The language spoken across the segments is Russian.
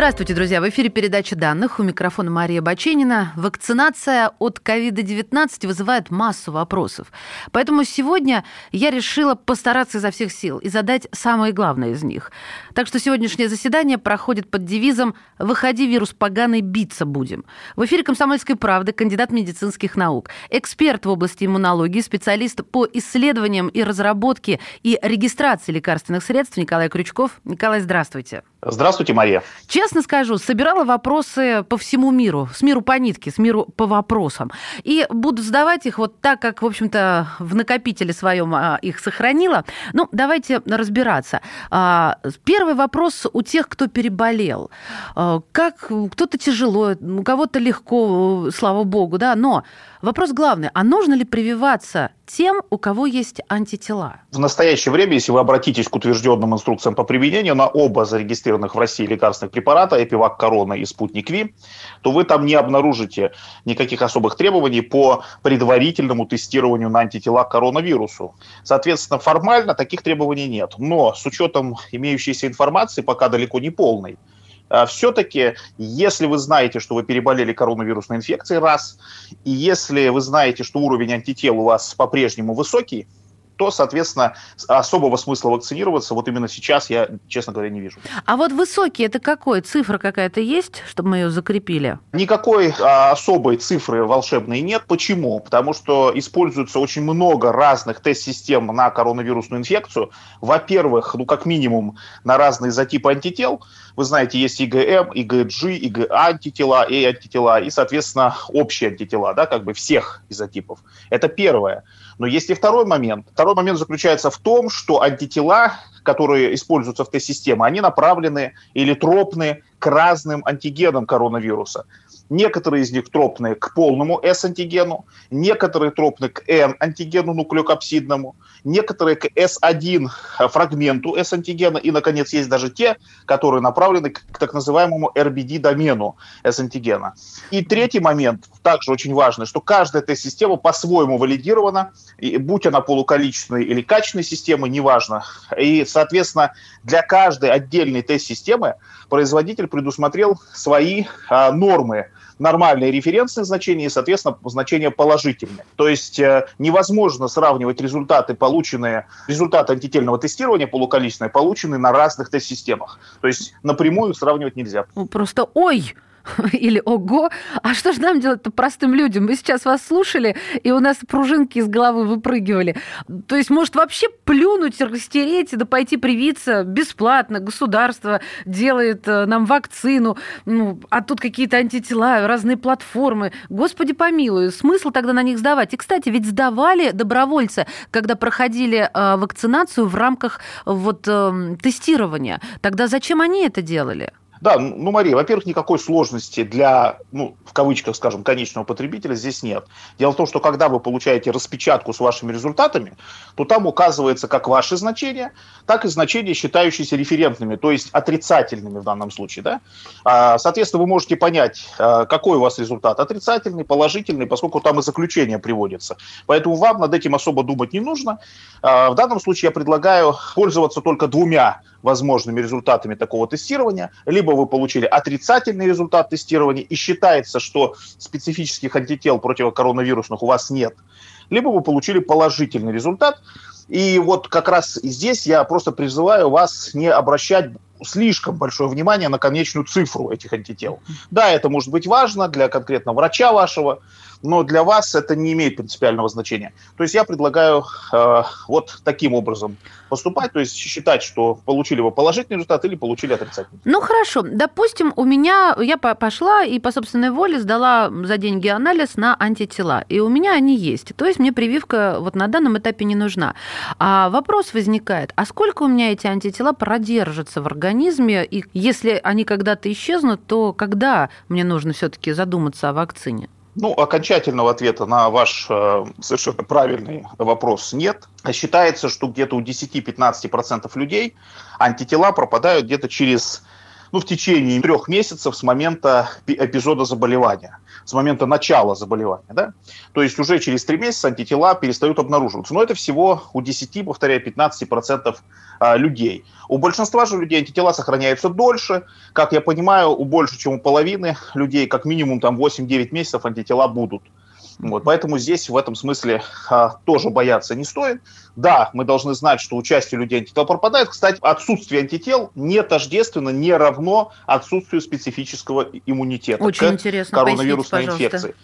Здравствуйте, друзья. В эфире передача данных. У микрофона Мария Баченина. Вакцинация от COVID-19 вызывает массу вопросов. Поэтому сегодня я решила постараться изо всех сил и задать самое главное из них. Так что сегодняшнее заседание проходит под девизом «Выходи, вирус поганый, биться будем». В эфире «Комсомольской правды» кандидат медицинских наук, эксперт в области иммунологии, специалист по исследованиям и разработке и регистрации лекарственных средств Николай Крючков. Николай, здравствуйте. Здравствуйте, Мария. Честно скажу, собирала вопросы по всему миру, с миру по нитке, с миру по вопросам. И буду задавать их вот так, как, в общем-то, в накопителе своем а, их сохранила. Ну, давайте разбираться. А, первый вопрос у тех, кто переболел. А, как кто-то тяжело, у кого-то легко, слава богу, да, но Вопрос главный, а нужно ли прививаться тем, у кого есть антитела? В настоящее время, если вы обратитесь к утвержденным инструкциям по применению на оба зарегистрированных в России лекарственных препарата, Эпивак Корона и Спутник Ви, то вы там не обнаружите никаких особых требований по предварительному тестированию на антитела к коронавирусу. Соответственно, формально таких требований нет. Но с учетом имеющейся информации, пока далеко не полной, все-таки, если вы знаете, что вы переболели коронавирусной инфекцией, раз, и если вы знаете, что уровень антител у вас по-прежнему высокий, то, соответственно, особого смысла вакцинироваться вот именно сейчас я, честно говоря, не вижу. А вот высокий это какой? Цифра какая-то есть, чтобы мы ее закрепили? Никакой а, особой цифры волшебной нет. Почему? Потому что используется очень много разных тест-систем на коронавирусную инфекцию. Во-первых, ну как минимум на разные изотипы антител. Вы знаете, есть ИГМ, ИГГ, ИГА антитела, и антитела, и, соответственно, общие антитела, да, как бы всех изотипов. Это первое. Но есть и второй момент. Второй момент заключается в том, что антитела, которые используются в тест-системе, они направлены или тропны к разным антигенам коронавируса. Некоторые из них тропные к полному S-антигену, некоторые тропны к N-антигену нуклеокапсидному, некоторые к S1 фрагменту S-антигена, и, наконец, есть даже те, которые направлены к, так называемому RBD-домену S-антигена. И третий момент, также очень важный, что каждая тест-система по-своему валидирована, будь она полуколичественной или качественной системой, неважно. И, соответственно, для каждой отдельной тест-системы производитель предусмотрел свои а, нормы нормальные референсные значения и, соответственно, значения положительные. То есть э, невозможно сравнивать результаты, полученные, результаты антительного тестирования полуколичественные, полученные на разных тест-системах. То есть напрямую сравнивать нельзя. Ну, просто ой, или ого, а что же нам делать-то простым людям? Мы сейчас вас слушали, и у нас пружинки из головы выпрыгивали. То есть, может, вообще плюнуть, растереть, да пойти привиться бесплатно. Государство делает э, нам вакцину, ну, а тут какие-то антитела, разные платформы. Господи помилуй, смысл тогда на них сдавать? И, кстати, ведь сдавали добровольцы, когда проходили э, вакцинацию в рамках вот э, тестирования. Тогда зачем они это делали? Да, ну, Мария, во-первых, никакой сложности для, ну, в кавычках, скажем, конечного потребителя здесь нет. Дело в том, что когда вы получаете распечатку с вашими результатами, то там указывается как ваши значения, так и значения, считающиеся референтными, то есть отрицательными в данном случае. Да? А, соответственно, вы можете понять, а, какой у вас результат, отрицательный, положительный, поскольку там и заключение приводится. Поэтому вам над этим особо думать не нужно. А, в данном случае я предлагаю пользоваться только двумя возможными результатами такого тестирования. Либо вы получили отрицательный результат тестирования и считается, что специфических антител противокоронавирусных у вас нет. Либо вы получили положительный результат. И вот как раз здесь я просто призываю вас не обращать слишком большое внимание на конечную цифру этих антител. Да, это может быть важно для конкретно врача вашего, но для вас это не имеет принципиального значения. То есть я предлагаю э, вот таким образом поступать, то есть считать, что получили вы положительный результат или получили отрицательный. Ну хорошо, допустим, у меня, я пошла и по собственной воле сдала за деньги анализ на антитела, и у меня они есть. То есть мне прививка вот на данном этапе не нужна. А вопрос возникает, а сколько у меня эти антитела продержатся в организме, и если они когда-то исчезнут, то когда мне нужно все-таки задуматься о вакцине? Ну, окончательного ответа на ваш э, совершенно правильный вопрос нет. Считается, что где-то у 10-15% людей антитела пропадают где-то через ну, в течение трех месяцев с момента эпизода заболевания, с момента начала заболевания. Да? То есть уже через три месяца антитела перестают обнаруживаться. Но это всего у 10, повторяю, 15% а, людей. У большинства же людей антитела сохраняются дольше. Как я понимаю, у больше, чем у половины людей, как минимум там 8-9 месяцев антитела будут. Вот, поэтому здесь в этом смысле а, тоже бояться не стоит. Да, мы должны знать, что участие людей антител пропадает. Кстати, отсутствие антител не тождественно, не равно отсутствию специфического иммунитета Очень к интересно. коронавирусной инфекции.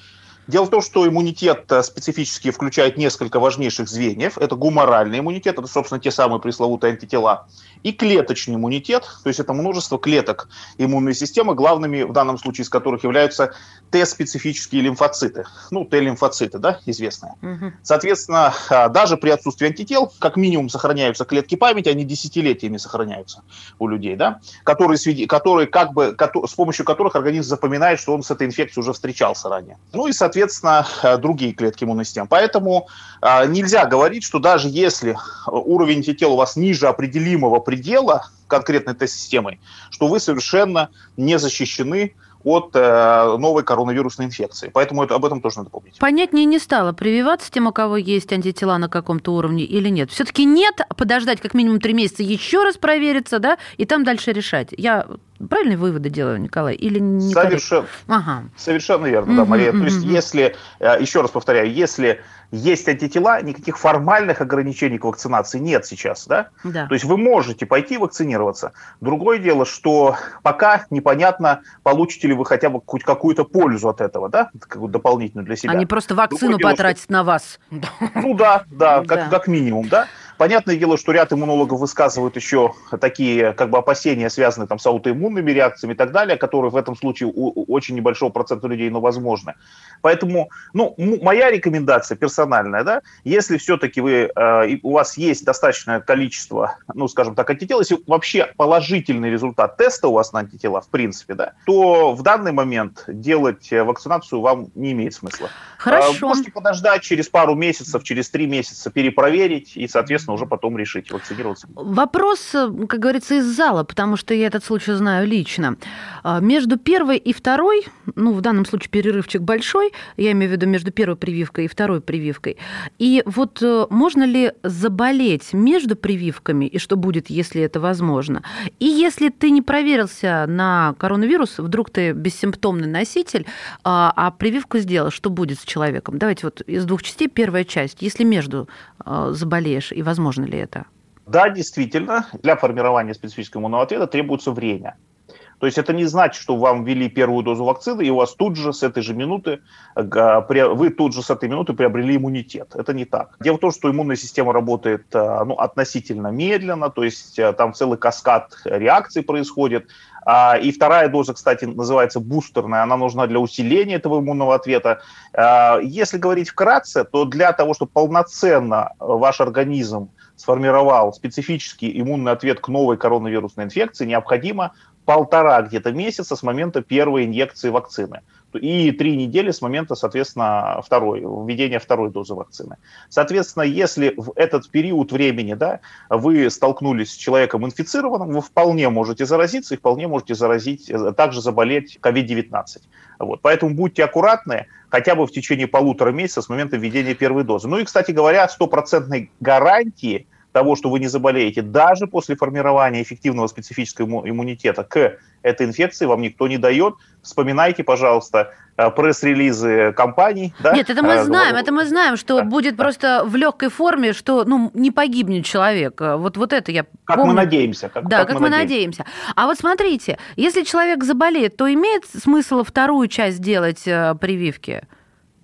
Дело в том, что иммунитет э, специфически включает несколько важнейших звеньев. Это гуморальный иммунитет, это, собственно, те самые пресловутые антитела, и клеточный иммунитет, то есть это множество клеток иммунной системы, главными в данном случае из которых являются Т-специфические лимфоциты. Ну, Т-лимфоциты, да, известные. Угу. Соответственно, а, даже при отсутствии антител, как минимум, сохраняются клетки памяти, они десятилетиями сохраняются у людей, да, которые, которые как бы, с помощью которых организм запоминает, что он с этой инфекцией уже встречался ранее. Ну и, соответственно, а, другие клетки иммунной системы. Поэтому а, нельзя говорить, что даже если уровень антител у вас ниже определимого предела конкретной тест-системой, что вы совершенно не защищены от э, новой коронавирусной инфекции. Поэтому это, об этом тоже надо помнить. Понятнее не стало, прививаться тем, у кого есть антитела на каком-то уровне или нет. Все-таки нет, подождать как минимум три месяца, еще раз провериться, да, и там дальше решать. Я правильные выводы делаю, Николай, или не Совершенно, ага. совершенно верно, да, Мария. То есть, если, э, еще раз повторяю, если есть антитела, никаких формальных ограничений к вакцинации нет сейчас, да? да? То есть вы можете пойти вакцинироваться. Другое дело, что пока непонятно, получите ли вы хотя бы хоть какую-то пользу от этого, да, какую дополнительную для себя. Они просто вакцину Другое потратят что... на вас. Ну да, да, как, как минимум, да. Понятное дело, что ряд иммунологов высказывают еще такие как бы опасения, связанные там, с аутоиммунными реакциями и так далее, которые в этом случае у очень небольшого процента людей, но возможны. Поэтому, ну, моя рекомендация персональная, да, если все-таки вы, э, у вас есть достаточное количество, ну, скажем так, антител, если вообще положительный результат теста у вас на антитела, в принципе, да, то в данный момент делать вакцинацию вам не имеет смысла. Хорошо. Можете подождать через пару месяцев, через три месяца перепроверить и, соответственно, уже потом решить, вакцинироваться. Вопрос, как говорится, из зала, потому что я этот случай знаю лично. А, между первой и второй, ну, в данном случае перерывчик большой, я имею в виду между первой прививкой и второй прививкой. И вот э, можно ли заболеть между прививками, и что будет, если это возможно? И если ты не проверился на коронавирус, вдруг ты бессимптомный носитель, а, а прививку сделал, что будет с человеком? Давайте вот из двух частей первая часть. Если между э, заболеешь, и возможно ли это? Да, действительно, для формирования специфического иммунного ответа требуется время. То есть это не значит, что вам ввели первую дозу вакцины, и у вас тут же с этой же минуты, вы тут же с этой минуты приобрели иммунитет. Это не так. Дело в том, что иммунная система работает э, ну, относительно медленно, то есть э, там целый каскад реакций происходит. А, и вторая доза, кстати, называется бустерная, она нужна для усиления этого иммунного ответа. А, если говорить вкратце, то для того, чтобы полноценно ваш организм сформировал специфический иммунный ответ к новой коронавирусной инфекции, необходимо полтора где-то месяца с момента первой инъекции вакцины и три недели с момента, соответственно, второй, введения второй дозы вакцины. Соответственно, если в этот период времени да, вы столкнулись с человеком инфицированным, вы вполне можете заразиться и вполне можете заразить, э, также заболеть COVID-19. Вот. Поэтому будьте аккуратны хотя бы в течение полутора месяца с момента введения первой дозы. Ну и, кстати говоря, стопроцентной гарантии – того, что вы не заболеете, даже после формирования эффективного специфического иммунитета к этой инфекции вам никто не дает. Вспоминайте, пожалуйста, э, пресс-релизы компаний. Да? Нет, это мы а, знаем, это мы знаем, что да, будет да. просто в легкой форме, что ну, не погибнет человек. Вот, вот это я Как помню. мы надеемся. Как, да, как, как мы надеемся. надеемся. А вот смотрите, если человек заболеет, то имеет смысл вторую часть делать э, прививки?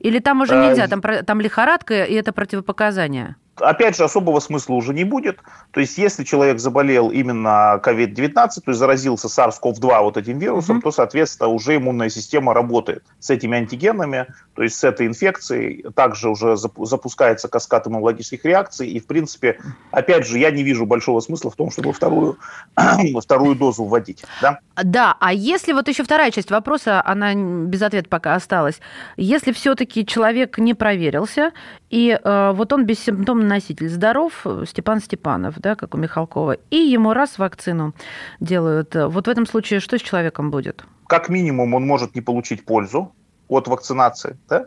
Или там уже нельзя, там, там лихорадка, и это противопоказание? Опять же, особого смысла уже не будет. То есть, если человек заболел именно COVID-19, то есть заразился SARS-CoV-2 вот этим вирусом, mm-hmm. то, соответственно, уже иммунная система работает с этими антигенами, то есть с этой инфекцией. Также уже запускается каскад иммунологических реакций. И, в принципе, опять же, я не вижу большого смысла в том, чтобы вторую, вторую дозу вводить. Да? да, а если вот еще вторая часть вопроса, она без ответа пока осталась. Если все-таки человек не проверился, и э, вот он бессимптомный носитель, здоров, Степан Степанов, да, как у Михалкова, и ему раз вакцину делают. Вот в этом случае что с человеком будет? Как минимум он может не получить пользу, от вакцинации, да?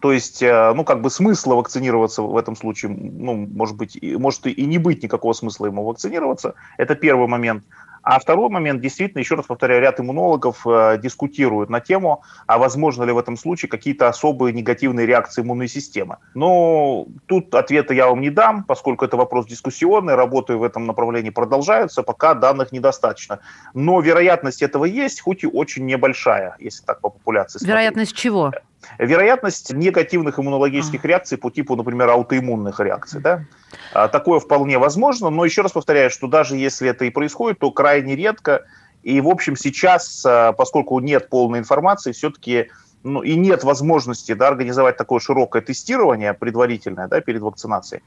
То есть, э, ну, как бы смысла вакцинироваться в этом случае, ну, может быть, может и не быть никакого смысла ему вакцинироваться. Это первый момент. А второй момент, действительно, еще раз повторяю, ряд иммунологов э, дискутируют на тему, а возможно ли в этом случае какие-то особые негативные реакции иммунной системы. Но тут ответа я вам не дам, поскольку это вопрос дискуссионный, работы в этом направлении продолжаются, пока данных недостаточно. Но вероятность этого есть, хоть и очень небольшая, если так по популяции смотреть. Вероятность чего? Вероятность негативных иммунологических реакций по типу, например, аутоиммунных реакций. Да? А, такое вполне возможно, но еще раз повторяю, что даже если это и происходит, то крайне редко. И, в общем, сейчас, а, поскольку нет полной информации, все-таки ну, и нет возможности да, организовать такое широкое тестирование предварительное да, перед вакцинацией,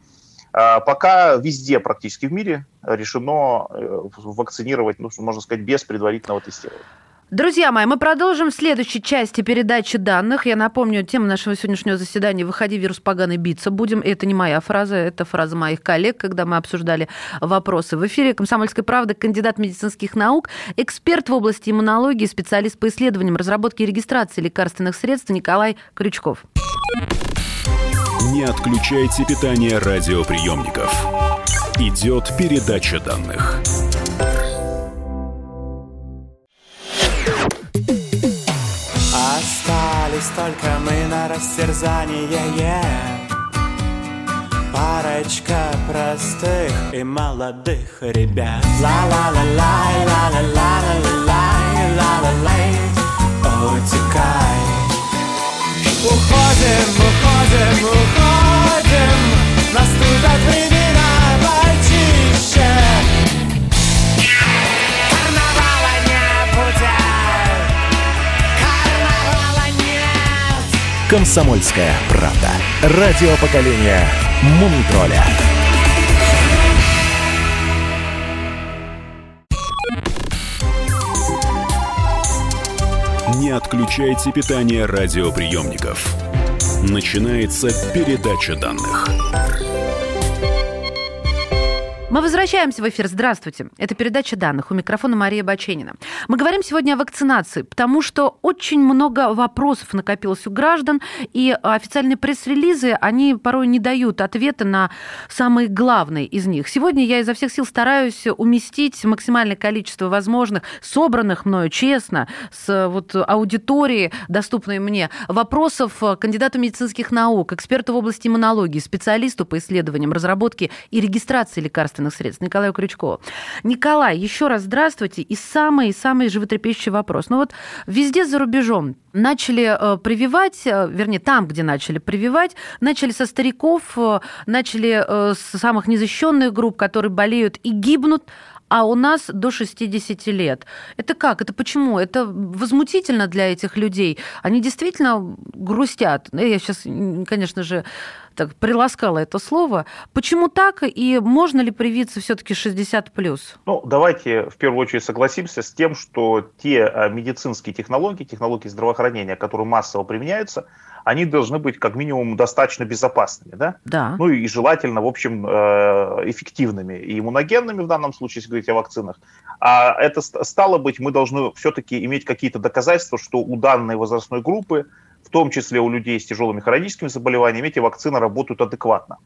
а, пока везде практически в мире решено э, вакцинировать, ну, можно сказать, без предварительного тестирования. Друзья мои, мы продолжим в следующей части передачи данных. Я напомню, тема нашего сегодняшнего заседания «Выходи, вирус поганый, биться будем». Это не моя фраза, это фраза моих коллег, когда мы обсуждали вопросы. В эфире «Комсомольская правда» кандидат медицинских наук, эксперт в области иммунологии, специалист по исследованиям, разработке и регистрации лекарственных средств Николай Крючков. Не отключайте питание радиоприемников. Идет передача данных. Остались только мы на растерзание. Парочка простых и молодых ребят Ла-ла-ла-лай, ла-ла-ла-ла-ла-лай, «Комсомольская правда». Радио поколения Мумитроля. Не отключайте питание радиоприемников. Начинается передача данных. Мы возвращаемся в эфир. Здравствуйте. Это передача данных. У микрофона Мария Баченина. Мы говорим сегодня о вакцинации, потому что очень много вопросов накопилось у граждан, и официальные пресс-релизы, они порой не дают ответа на самые главные из них. Сегодня я изо всех сил стараюсь уместить максимальное количество возможных, собранных мною честно, с вот аудитории, доступной мне, вопросов кандидату медицинских наук, эксперту в области иммунологии, специалисту по исследованиям, разработке и регистрации лекарств лекарственных средств Николаю Крючкову. Николай, еще раз здравствуйте. И самый-самый животрепещущий вопрос. Ну вот везде за рубежом начали э, прививать, э, вернее, там, где начали прививать, начали со стариков, э, начали с самых незащищенных групп, которые болеют и гибнут, а у нас до 60 лет. Это как? Это почему? Это возмутительно для этих людей. Они действительно грустят. Я сейчас, конечно же, так приласкала это слово. Почему так? И можно ли привиться все-таки 60 плюс? Ну, давайте в первую очередь согласимся с тем, что те а, медицинские технологии, технологии здравоохранения, которые массово применяются, они должны быть как минимум достаточно безопасными, да? Да. Ну и желательно, в общем, э, эффективными и иммуногенными в данном случае, если говорить о вакцинах. А это стало быть, мы должны все-таки иметь какие-то доказательства, что у данной возрастной группы в том числе у людей с тяжелыми хроническими заболеваниями, эти вакцины работают адекватно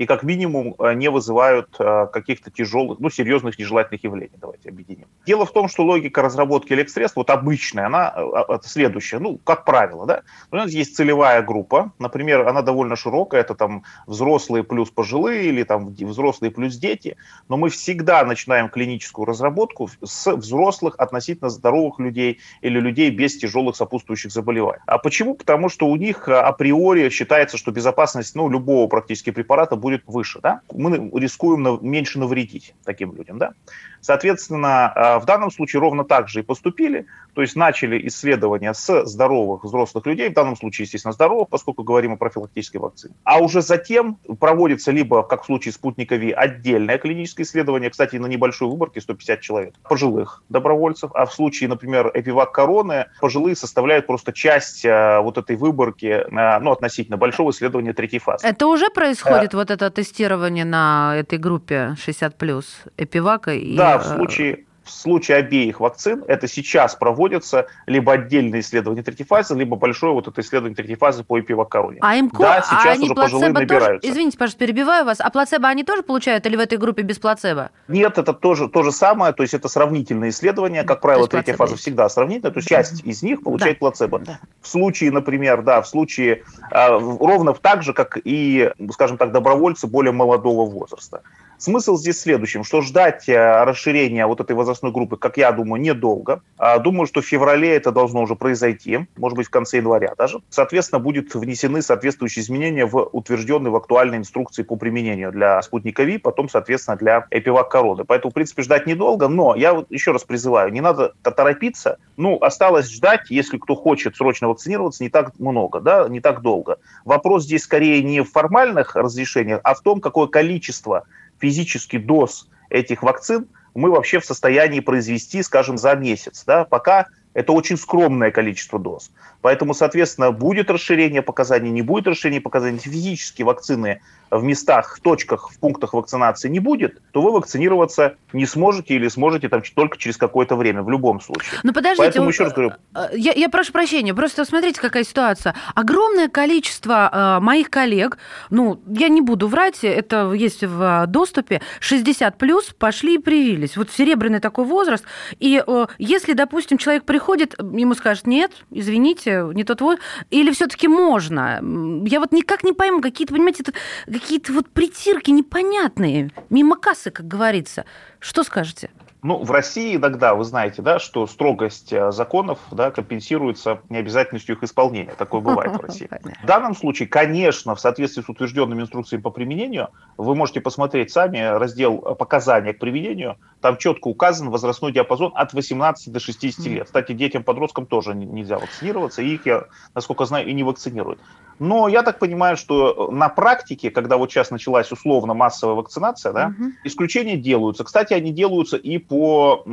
и как минимум э, не вызывают э, каких-то тяжелых, ну, серьезных нежелательных явлений. Давайте объединим. Дело в том, что логика разработки лекарств, вот обычная, она э, следующая, ну, как правило, да. У нас есть целевая группа, например, она довольно широкая, это там взрослые плюс пожилые или там взрослые плюс дети, но мы всегда начинаем клиническую разработку с взрослых относительно здоровых людей или людей без тяжелых сопутствующих заболеваний. А почему? Потому что у них априори считается, что безопасность ну, любого практически препарата будет будет выше. Да? Мы рискуем меньше навредить таким людям. Да? Соответственно, э, в данном случае ровно так же и поступили, то есть начали исследования с здоровых взрослых людей, в данном случае, естественно, здоровых, поскольку говорим о профилактической вакцине. А уже затем проводится либо, как в случае спутника Ви, отдельное клиническое исследование, кстати, на небольшой выборке, 150 человек, пожилых добровольцев, а в случае, например, эпивак короны, пожилые составляют просто часть э, вот этой выборки, э, ну, относительно большого исследования третьей фазы. Это уже происходит, а, вот это тестирование на этой группе 60+, эпивака и... Да, в случае в случае обеих вакцин это сейчас проводится либо отдельное исследование третьей фазы, либо большое вот это исследование третьей фазы по эпивакароне. А ИМКО, да, сейчас а они уже пожилые тоже, набираются. Извините, пожалуйста, перебиваю вас. А плацебо они тоже получают или в этой группе без плацебо? Нет, это тоже то же самое, то есть это сравнительное исследование. Как правило, третья фаза есть. всегда сравнительная, то есть часть из них получает да. плацебо. Да. В случае, например, да, в случае э, ровно так же, как и, скажем так, добровольцы более молодого возраста. Смысл здесь в следующем, что ждать э, расширения вот этой возрастной группы, как я думаю, недолго. А, думаю, что в феврале это должно уже произойти, может быть, в конце января даже. Соответственно, будут внесены соответствующие изменения в утвержденные в актуальной инструкции по применению для спутника Ви, потом, соответственно, для эпивак короны. Поэтому, в принципе, ждать недолго, но я вот еще раз призываю, не надо торопиться. Ну, осталось ждать, если кто хочет срочно вакцинироваться, не так много, да, не так долго. Вопрос здесь скорее не в формальных разрешениях, а в том, какое количество физический доз этих вакцин мы вообще в состоянии произвести, скажем, за месяц. Да? Пока это очень скромное количество доз. Поэтому, соответственно, будет расширение показаний, не будет расширения показаний. Физически вакцины в местах, в точках, в пунктах вакцинации не будет, то вы вакцинироваться не сможете или сможете там только через какое-то время, в любом случае. Ну, подождите, Поэтому, еще раз говорю... Э, я, я прошу прощения, просто смотрите, какая ситуация. Огромное количество э, моих коллег, ну, я не буду врать, это есть в доступе, 60 плюс пошли и привились. Вот серебряный такой возраст. И э, если, допустим, человек приходит, ему скажут, нет, извините, не тот вот, или все-таки можно? Я вот никак не пойму, какие-то, понимаете, какие-то вот притирки непонятные, мимо кассы, как говорится. Что скажете? Ну, в России иногда, вы знаете, да, что строгость э, законов да, компенсируется необязательностью их исполнения. Такое бывает в России. В данном случае, конечно, в соответствии с утвержденными инструкциями по применению, вы можете посмотреть сами раздел показания к применению. Там четко указан возрастной диапазон от 18 до 60 лет. Кстати, детям-подросткам тоже нельзя вакцинироваться, и их, я, насколько знаю, и не вакцинируют. Но я так понимаю, что на практике, когда вот сейчас началась условно массовая вакцинация, да, угу. исключения делаются. Кстати, они делаются и по,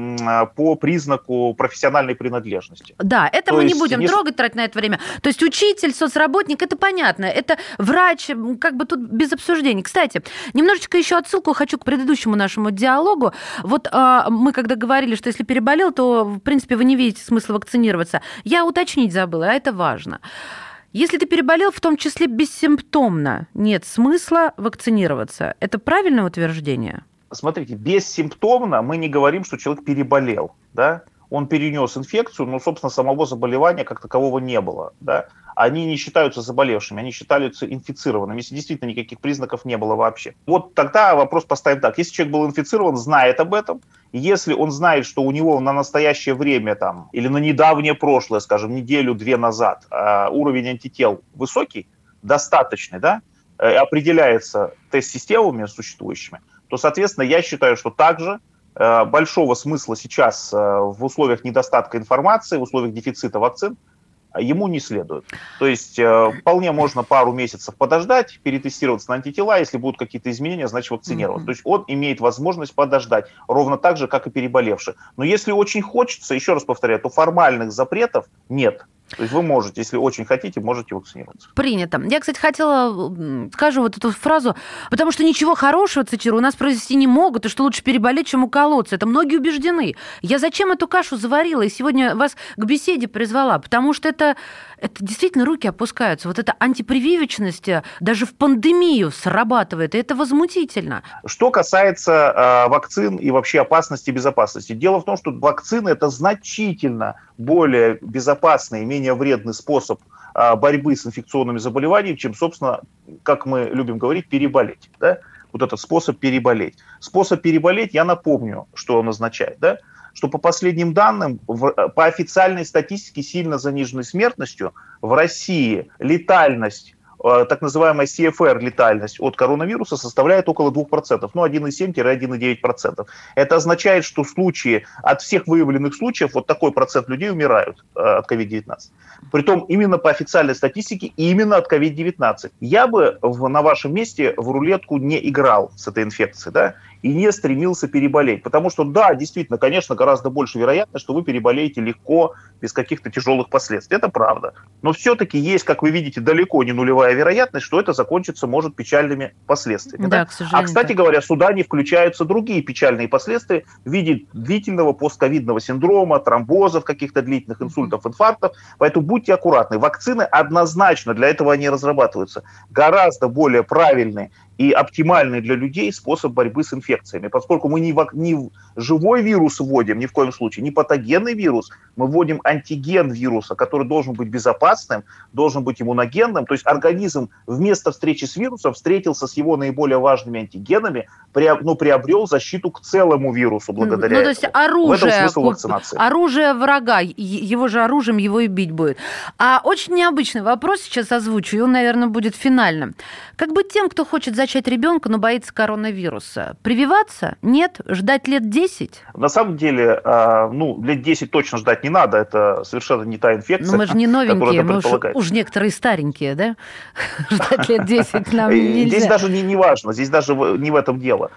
по признаку профессиональной принадлежности. Да, это То мы не будем не... трогать, тратить на это время. То есть учитель, соцработник, это понятно. Это врач, как бы тут без обсуждений. Кстати, немножечко еще отсылку хочу к предыдущему нашему диалогу. Вот а, мы когда говорили, что если переболел, то, в принципе, вы не видите смысла вакцинироваться. Я уточнить забыла, а это важно. Если ты переболел, в том числе бессимптомно, нет смысла вакцинироваться. Это правильное утверждение? Смотрите, бессимптомно мы не говорим, что человек переболел, да? Он перенес инфекцию, но, собственно, самого заболевания как такового не было, да? Они не считаются заболевшими, они считаются инфицированными, если действительно никаких признаков не было вообще. Вот тогда вопрос поставим так. Если человек был инфицирован, знает об этом, если он знает, что у него на настоящее время там, или на недавнее прошлое, скажем, неделю-две назад, э, уровень антител высокий, достаточный, да, э, определяется тест-системами существующими, то, соответственно, я считаю, что также большого смысла сейчас в условиях недостатка информации, в условиях дефицита вакцин ему не следует. То есть э, вполне можно пару месяцев подождать, перетестироваться на антитела, если будут какие-то изменения, значит вакцинироваться. Mm-hmm. То есть он имеет возможность подождать, ровно так же, как и переболевший. Но если очень хочется, еще раз повторяю, то формальных запретов нет. То есть вы можете, если очень хотите, можете вакцинироваться. Принято. Я, кстати, хотела, скажу вот эту фразу, потому что ничего хорошего, цитирую, у нас произвести не могут, и что лучше переболеть, чем уколоться. Это многие убеждены. Я зачем эту кашу заварила и сегодня вас к беседе призвала? Потому что это, это действительно руки опускаются. Вот эта антипрививочность даже в пандемию срабатывает, и это возмутительно. Что касается э, вакцин и вообще опасности и безопасности. Дело в том, что вакцины это значительно более безопасный, менее вредный способ а, борьбы с инфекционными заболеваниями, чем, собственно, как мы любим говорить, переболеть. Да? Вот этот способ переболеть. Способ переболеть, я напомню, что он означает. Да? что по последним данным, по официальной статистике сильно заниженной смертностью в России летальность э, так называемая CFR летальность от коронавируса составляет около 2%, ну 1,7-1,9%. Это означает, что в случае, от всех выявленных случаев вот такой процент людей умирают э, от COVID-19. Притом именно по официальной статистике именно от COVID-19. Я бы на вашем месте в рулетку не играл с этой инфекцией, да, и не стремился переболеть. Потому что, да, действительно, конечно, гораздо больше вероятность, что вы переболеете легко, без каких-то тяжелых последствий. Это правда. Но все-таки есть, как вы видите, далеко не нулевая вероятность, что это закончится может печальными последствиями. Да, да? К сожалению, а, кстати да. говоря, сюда не включаются другие печальные последствия в виде длительного постковидного синдрома, тромбозов, каких-то длительных инсультов, инфарктов. Поэтому будьте аккуратны. Вакцины однозначно, для этого они разрабатываются, гораздо более правильные и оптимальный для людей способ борьбы с инфекциями. Поскольку мы не, в, не живой вирус вводим, ни в коем случае, не патогенный вирус, мы вводим антиген вируса, который должен быть безопасным, должен быть иммуногенным. То есть организм вместо встречи с вирусом встретился с его наиболее важными антигенами, приоб, ну, приобрел защиту к целому вирусу благодаря ну, то есть этому. оружие, в этом смысл вакцинации. Оружие врага, его же оружием его и бить будет. А очень необычный вопрос сейчас озвучу, и он, наверное, будет финальным. Как бы тем, кто хочет зачать зачать ребенка, но боится коронавируса. Прививаться? Нет? Ждать лет 10? На самом деле, а, ну, лет 10 точно ждать не надо. Это совершенно не та инфекция. Но мы же не новенькие, мы уж, уж некоторые старенькие, да? Ждать лет 10 нам нельзя. Здесь даже не, не важно, здесь даже не в этом дело.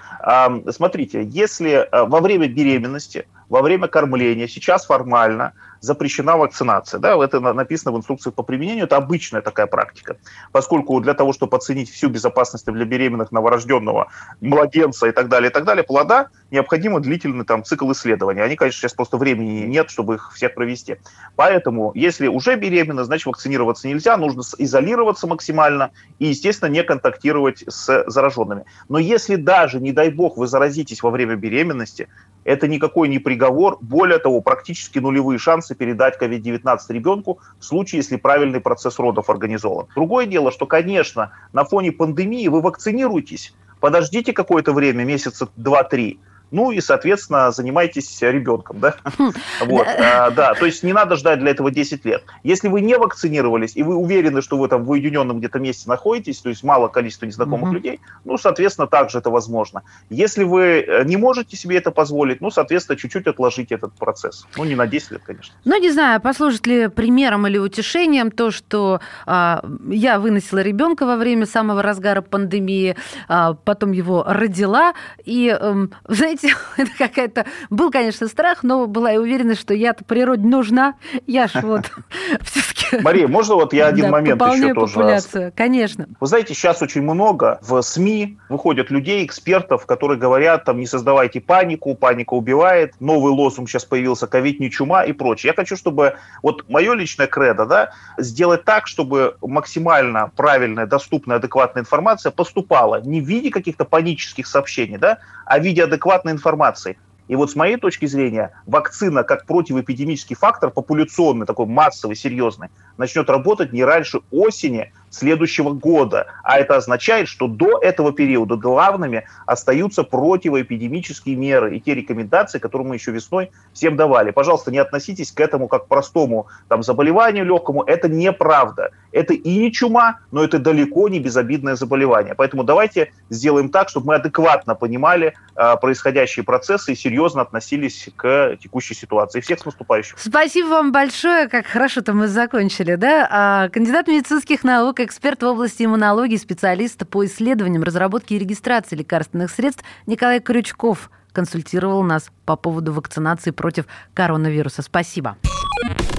Смотрите, если а, во время беременности, во время кормления, сейчас формально запрещена вакцинация. Да, это написано в инструкции по применению, это обычная такая практика. Поскольку для того, чтобы оценить всю безопасность для беременных новорожденного младенца и так далее, и так далее, плода, необходимо длительный там цикл исследований. Они, конечно, сейчас просто времени нет, чтобы их всех провести. Поэтому, если уже беременна, значит, вакцинироваться нельзя, нужно изолироваться максимально и, естественно, не контактировать с зараженными. Но если даже, не дай бог, вы заразитесь во время беременности, это никакой не приговор. Более того, практически нулевые шансы передать COVID-19 ребенку в случае, если правильный процесс родов организован. Другое дело, что, конечно, на фоне пандемии вы вакцинируетесь, подождите какое-то время, месяца 2-3, ну и, соответственно, занимайтесь ребенком, да? Хм. Вот, а, да, то есть не надо ждать для этого 10 лет. Если вы не вакцинировались, и вы уверены, что вы там в уединенном где-то месте находитесь, то есть мало количества незнакомых людей, ну, соответственно, также это возможно. Если вы э, не можете себе это позволить, ну, соответственно, чуть-чуть отложите этот процесс. Ну, не на 10 лет, конечно. Ну, не знаю, послужит ли примером или утешением то, что а, я выносила ребенка во время самого разгара пандемии, а, потом его родила, и, а, знаете, знаете, это какая-то... Был, конечно, страх, но была и уверенность, что я-то природе нужна. Я ж вот все-таки... Мария, можно вот я один да, момент еще тоже... популяцию, конечно. Вы знаете, сейчас очень много в СМИ выходят людей, экспертов, которые говорят, там, не создавайте панику, паника убивает, новый лозунг сейчас появился, ковид не чума и прочее. Я хочу, чтобы вот мое личное кредо, да, сделать так, чтобы максимально правильная, доступная, адекватная информация поступала не в виде каких-то панических сообщений, да, а в виде адекватной информации. И вот с моей точки зрения, вакцина как противоэпидемический фактор, популяционный, такой массовый, серьезный, начнет работать не раньше осени следующего года. А это означает, что до этого периода главными остаются противоэпидемические меры и те рекомендации, которые мы еще весной всем давали. Пожалуйста, не относитесь к этому как к простому там, заболеванию легкому. Это неправда. Это и не чума, но это далеко не безобидное заболевание. Поэтому давайте сделаем так, чтобы мы адекватно понимали э, происходящие процессы и серьезно относились к текущей ситуации. Всех с наступающим. Спасибо вам большое. Как хорошо-то мы закончили, да? А, кандидат медицинских наук эксперт в области иммунологии, специалист по исследованиям, разработке и регистрации лекарственных средств Николай Крючков консультировал нас по поводу вакцинации против коронавируса. Спасибо.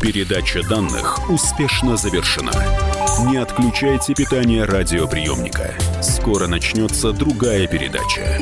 Передача данных успешно завершена. Не отключайте питание радиоприемника. Скоро начнется другая передача.